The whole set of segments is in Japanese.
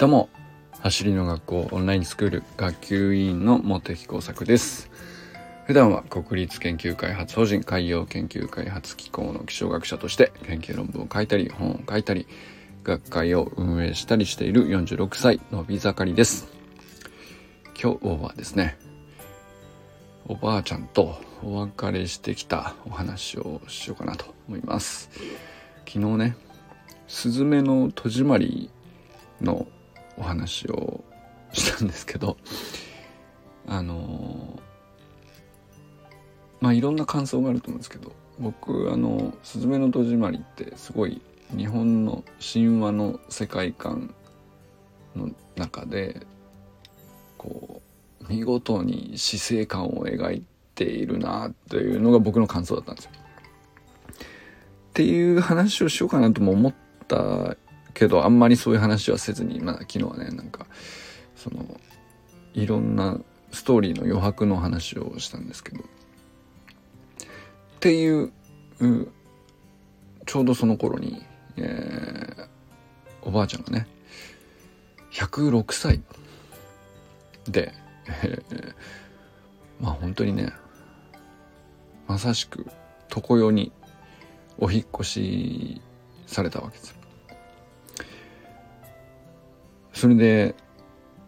どうも走りの学校オンラインスクール学級委員の茂木工作です。普段は国立研究開発法人海洋研究開発機構の気象学者として研究論文を書いたり本を書いたり学会を運営したりしている46歳のび盛りです。今日はですねおばあちゃんとお別れしてきたお話をしようかなと思います。昨日ねスズメの戸締まりのお話をしたんですけどあのまあいろんな感想があると思うんですけど僕あの「すずめの戸締まり」ってすごい日本の神話の世界観の中でこう見事に死生観を描いているなというのが僕の感想だったんですよ。っていう話をしようかなとも思ったけどあんまりそういう話はせずにまだ昨日はねなんかそのいろんなストーリーの余白の話をしたんですけど。っていうちょうどその頃に、えー、おばあちゃんがね106歳で、えー、まあ本当にねまさしく常世にお引越しされたわけですそれで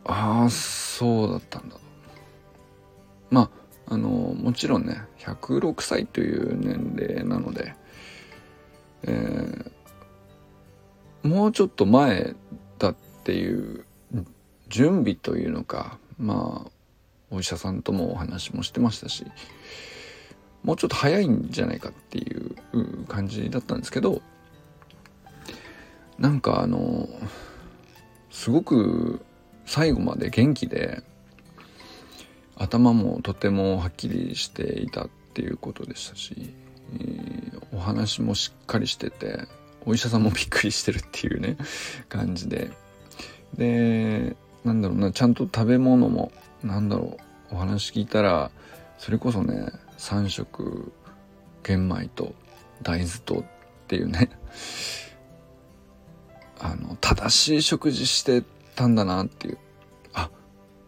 ああそうだったんだ。まああのもちろんね106歳という年齢なので、えー、もうちょっと前だっていう準備というのかまあお医者さんともお話もしてましたしもうちょっと早いんじゃないかっていう感じだったんですけどなんかあのすごく最後まで元気で頭もとてもはっきりしていたっていうことでしたし、えー、お話もしっかりしててお医者さんもびっくりしてるっていうね感じで。でなんだろうなちゃんと食べ物もなんだろうお話聞いたらそれこそね3食玄米と大豆とっていうねあの正しい食事してたんだなっていう。あ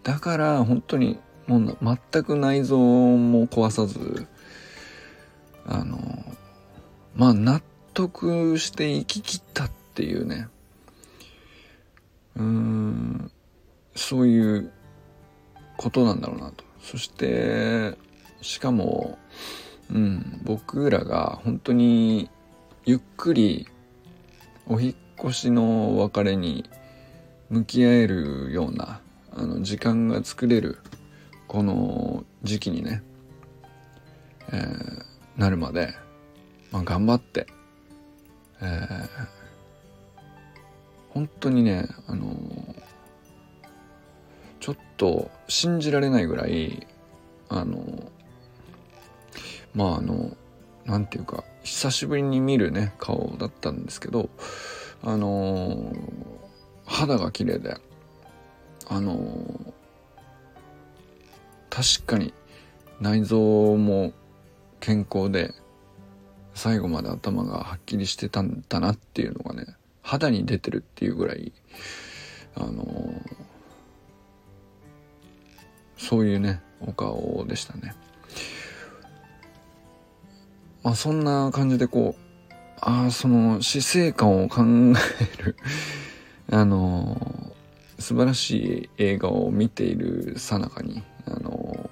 だから本当にもう全く内臓も壊さずあのまあ納得して生き切ったっていうね。うーんそういうことなんだろうなと。そしてしかもうん僕らが本当にゆっくりお引っ越しの別れに向き合えるようなあの時間が作れるこの時期にね、えー、なるまで、まあ、頑張って、えー、本当にね、あのー、ちょっと信じられないぐらいあのまああのなんていうか久しぶりに見るね顔だったんですけどあのー、肌が綺麗であのー、確かに内臓も健康で最後まで頭がはっきりしてたんだなっていうのがね肌に出てるっていうぐらいあのー、そういうねお顔でしたね。まあそんな感じでこうああ、その死生観を考える あの素晴らしい映画を見ているさなかに、あの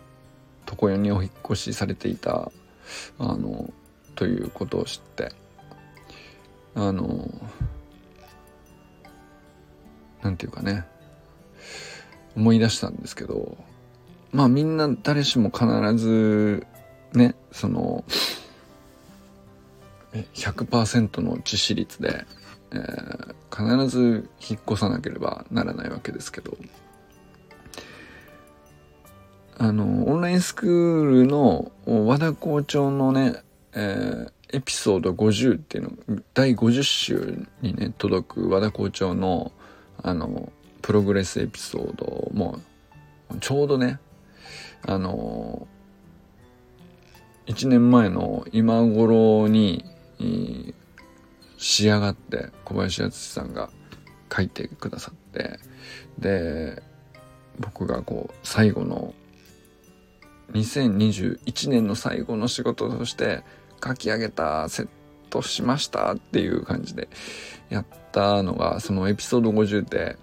床屋にお引越しされていた、あのということを知って、あのなんていうかね、思い出したんですけど、まあみんな誰しも必ず、ね、その、100%の致死率で、えー、必ず引っ越さなければならないわけですけど。あのオンラインスクールの和田校長のね、えー、エピソード50っていうの第50週にね届く和田校長のあのプログレスエピソードもちょうどねあの1年前の今頃に仕上がって小林敦さんが書いてくださっってで僕がこう最後の2021年の最後の仕事として書き上げたセットしましたっていう感じでやったのがそのエピソード50で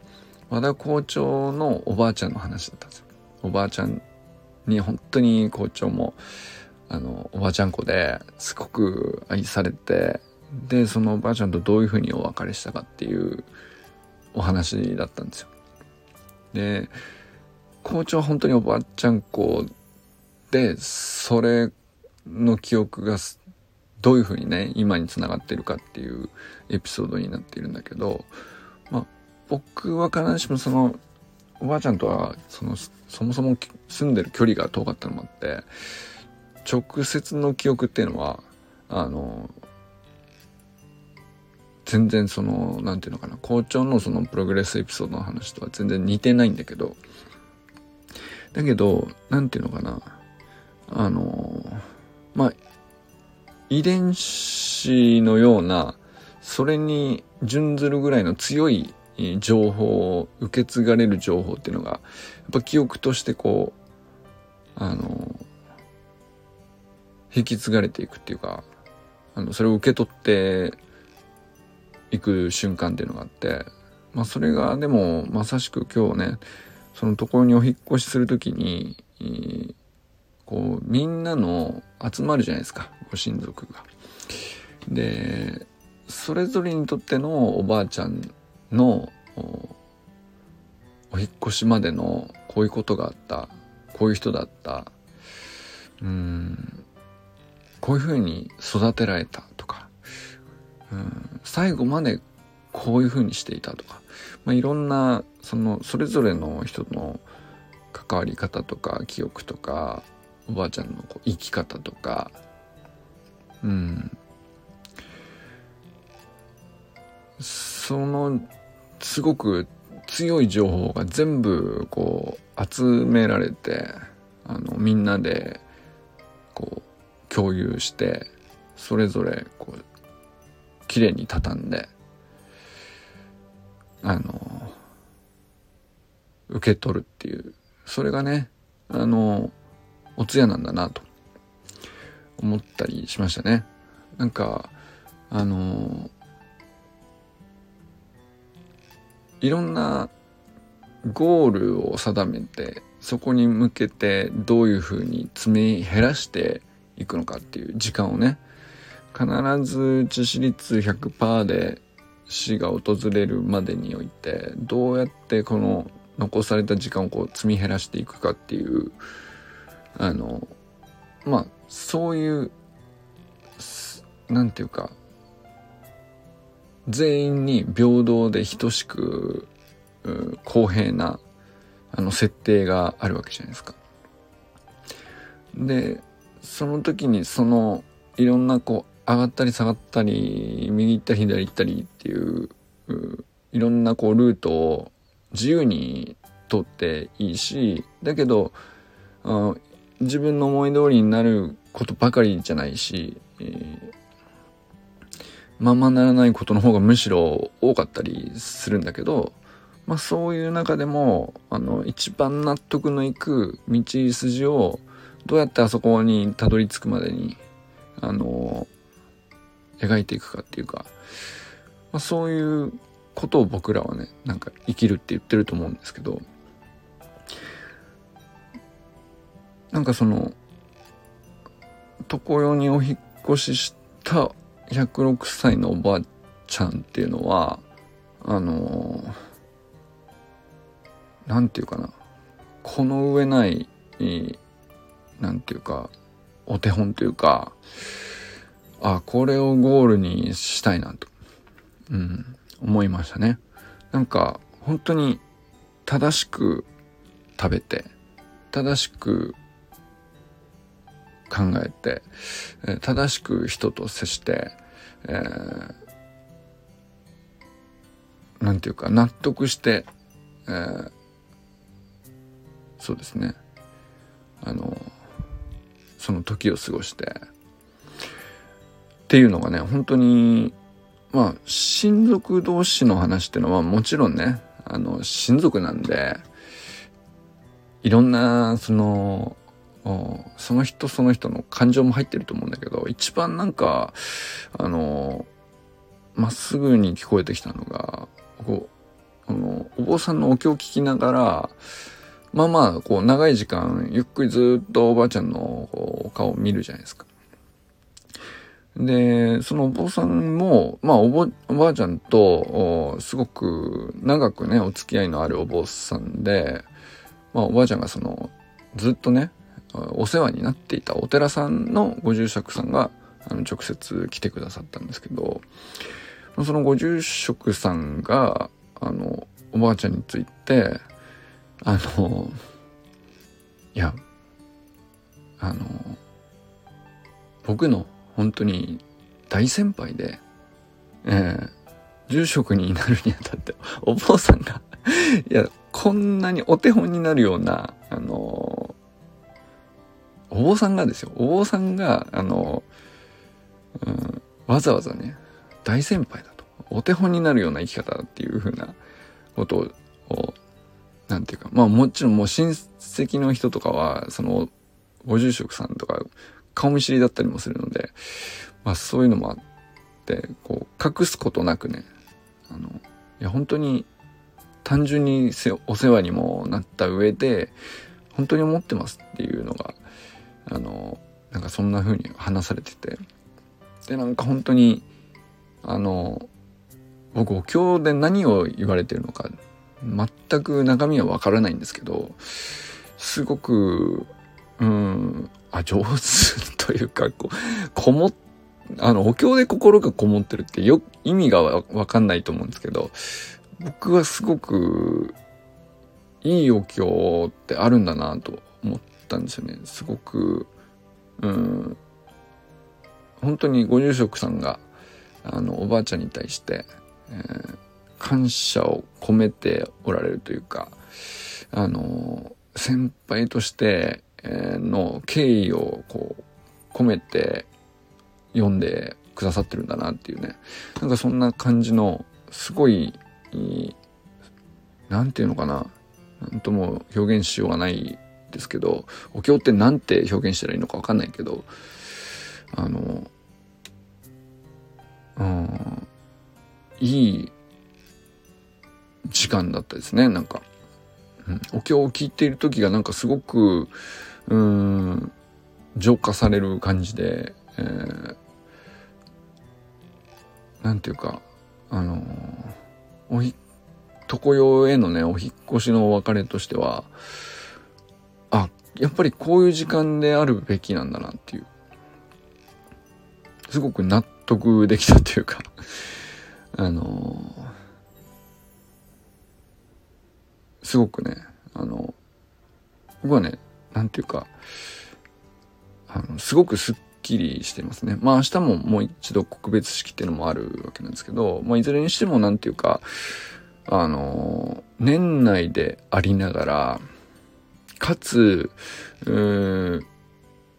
和田校長のおばあちゃんの話だったんですよ。おばあちゃんに本当に校長もあのおばあちゃん子ですごく愛されてでそのおばあちゃんとどういうふうにお別れしたかっていうお話だったんですよ。で校長は本当におばあちゃん子でそれの記憶がどういうふうにね今につながってるかっていうエピソードになっているんだけど、まあ、僕は必ずしもそのおばあちゃんとはそのそもそも住んでる距離が遠かったのもあって直接の記憶っていうのはあの全然その何て言うのかな校長のそのプログレスエピソードの話とは全然似てないんだけどだけど何て言うのかなあのまあ遺伝子のようなそれに準ずるぐらいの強い情報を受け継がれる情報っていうのがやっぱ記憶としてこうあの引き継がれていくっていうかあのそれを受け取っていく瞬間っていうのがあってまあそれがでもまさしく今日ねそのところにお引っ越しする時にこうみんなの集まるじゃないですかご親族が。でそれぞれにとってのおばあちゃんのお引っ越しまでのこういうことがあったこういう人だったうんこういうふうに育てられたとかうん最後までこういうふうにしていたとか、まあ、いろんなそのそれぞれの人の関わり方とか記憶とかおばあちゃんのこう生き方とかうん。そのすごく強い情報が全部こう集められてあのみんなでこう共有してそれぞれこう綺麗に畳んであの受け取るっていうそれがねあのお通夜なんだなと思ったりしましたね。なんかあのいろんなゴールを定めてそこに向けてどういうふうに積み減らしていくのかっていう時間をね必ず致死率100%で死が訪れるまでにおいてどうやってこの残された時間をこう積み減らしていくかっていうあのまあそういうなんていうか全員に平等で等しく公平なあの設定があるわけじゃないですか。でその時にそのいろんなこう上がったり下がったり右行ったり左行ったりっていういろんなこうルートを自由に通っていいしだけど自分の思い通りになることばかりじゃないし、えー、ままならないことの方がむしろ多かったりするんだけど、まあそういう中でも、あの、一番納得のいく道筋をどうやってあそこにたどり着くまでに、あの、描いていくかっていうか、まあ、そういうことを僕らはね、なんか生きるって言ってると思うんですけど、なんかその、常世にお引越しした106歳のおばあちゃんっていうのは、あのー、なんていうかな、この上ない、なんていうか、お手本というか、あ、これをゴールにしたいなと、うん、思いましたね。なんか、本当に正しく食べて、正しく考えて、正しく人と接して、えー、なんていうか納得して、えー、そうですねあのその時を過ごして。っていうのがね本当にまあ親族同士の話っていうのはもちろんねあの親族なんでいろんなそのその人その人の感情も入ってると思うんだけど一番なんかあのまっすぐに聞こえてきたのがこうあのお坊さんのお経を聞きながらまあまあこう長い時間ゆっくりずっとおばあちゃんの顔を見るじゃないですか。で、そのお坊さんも、まあおばおばあちゃんとすごく長くね、お付き合いのあるお坊さんで、まあおばあちゃんがそのずっとね、お世話になっていたお寺さんのご住職さんがあの直接来てくださったんですけど、そのご住職さんが、あの、おばあちゃんについて、あの、いや、あの、僕の本当に大先輩で、えー、住職になるにあたって、お坊さんがいや、こんなにお手本になるような、あのお坊さんがですよ、お坊さんが、あのうん、わざわざね、大先輩だと。お手本になるような生き方っていうふうなことを、なんていうか、まあもちろんもう親戚の人とかは、その、ご住職さんとか顔見知りだったりもするので、まあそういうのもあって、こう、隠すことなくね、あの、いや本当に単純にお世話にもなった上で、本当に思ってますっていうのが、あの、なんかそんな風に話されてて、で、なんか本当に、あの、僕お経で何を言われてるのか、全く中身はわからないんですけど、すごく、うん、あ、上手というか、こう、こも、あの、お経で心がこもってるってよ、意味がわかんないと思うんですけど、僕はすごく、いいお経ってあるんだなと思ったんですよね。すごく、うん、本当にご住職さんが、あの、おばあちゃんに対して、えー、感謝を込めておられるというか、あの、先輩として、の敬意をこう込めて読んでくださってるんだなっていうね。なんかそんな感じのすごい何て言うのかな。何とも表現しようがないですけどお経って何て表現したらいいのか分かんないけどあのうんいい時間だったですねなんか、うん、お経を聞いている時がなんかすごくうん、浄化される感じで、えー、なんていうか、あのおひ、床用へのね、お引越しのお別れとしては、あ、やっぱりこういう時間であるべきなんだなっていう。すごく納得できたっていうか。あのすごくね、あの、僕はね、なんていうか、あの、すごくスッキリしてますね。まあ明日ももう一度告別式っていうのもあるわけなんですけど、まあいずれにしてもなんていうか、あの、年内でありながら、かつ、うー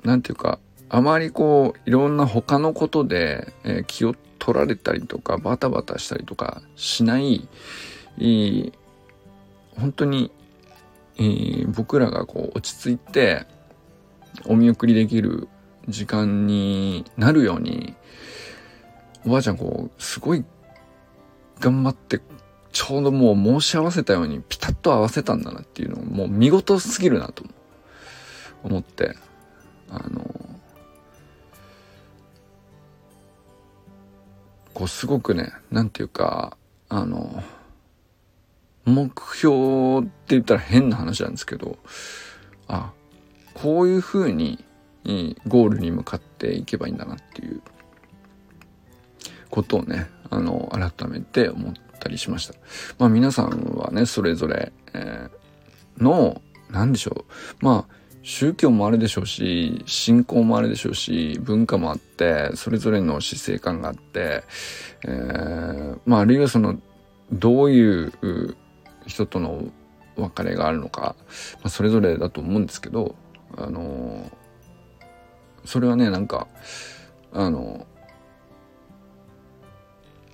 なんていうか、あまりこう、いろんな他のことで、えー、気を取られたりとか、バタバタしたりとかしない、いい本当にえー、僕らがこう落ち着いてお見送りできる時間になるようにおばあちゃんこうすごい頑張ってちょうどもう申し合わせたようにピタッと合わせたんだなっていうのもう見事すぎるなと思ってあのこうすごくねなんていうかあの目標って言ったら変な話なんですけど、あ、こういう風にゴールに向かっていけばいいんだなっていうことをね、あの、改めて思ったりしました。まあ皆さんはね、それぞれ、えー、の、何でしょう。まあ、宗教もあるでしょうし、信仰もあるでしょうし、文化もあって、それぞれの死生観があって、えー、まああるいはその、どういう人との別れがあるのか、まあ、それぞれだと思うんですけどあのそれはねなんかあの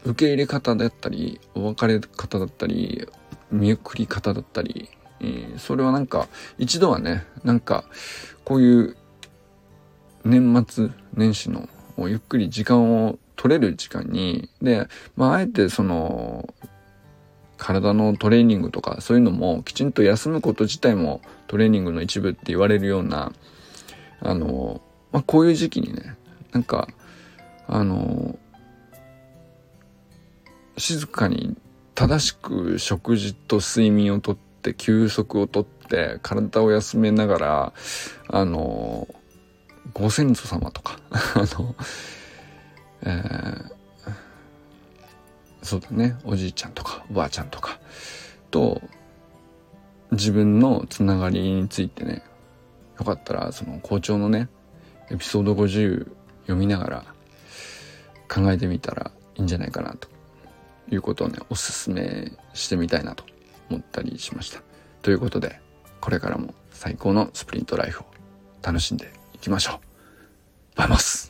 受け入れ方だったりお別れ方だったり見送り方だったり、えー、それはなんか一度はねなんかこういう年末年始のゆっくり時間を取れる時間にで、まあ、あえてその体のトレーニングとかそういうのもきちんと休むこと自体もトレーニングの一部って言われるようなあの、まあ、こういう時期にねなんかあの静かに正しく食事と睡眠をとって休息をとって体を休めながらあのご先祖様とか あの、えー、そうだね。おじいちゃんとかおばあちゃんとか。と自分のつながりについてね。よかったらその校長のねエピソード50読みながら考えてみたらいいんじゃないかなと。いうことをねおすすめしてみたいなと思ったりしました。ということでこれからも最高のスプリントライフを楽しんでいきましょう。バイバス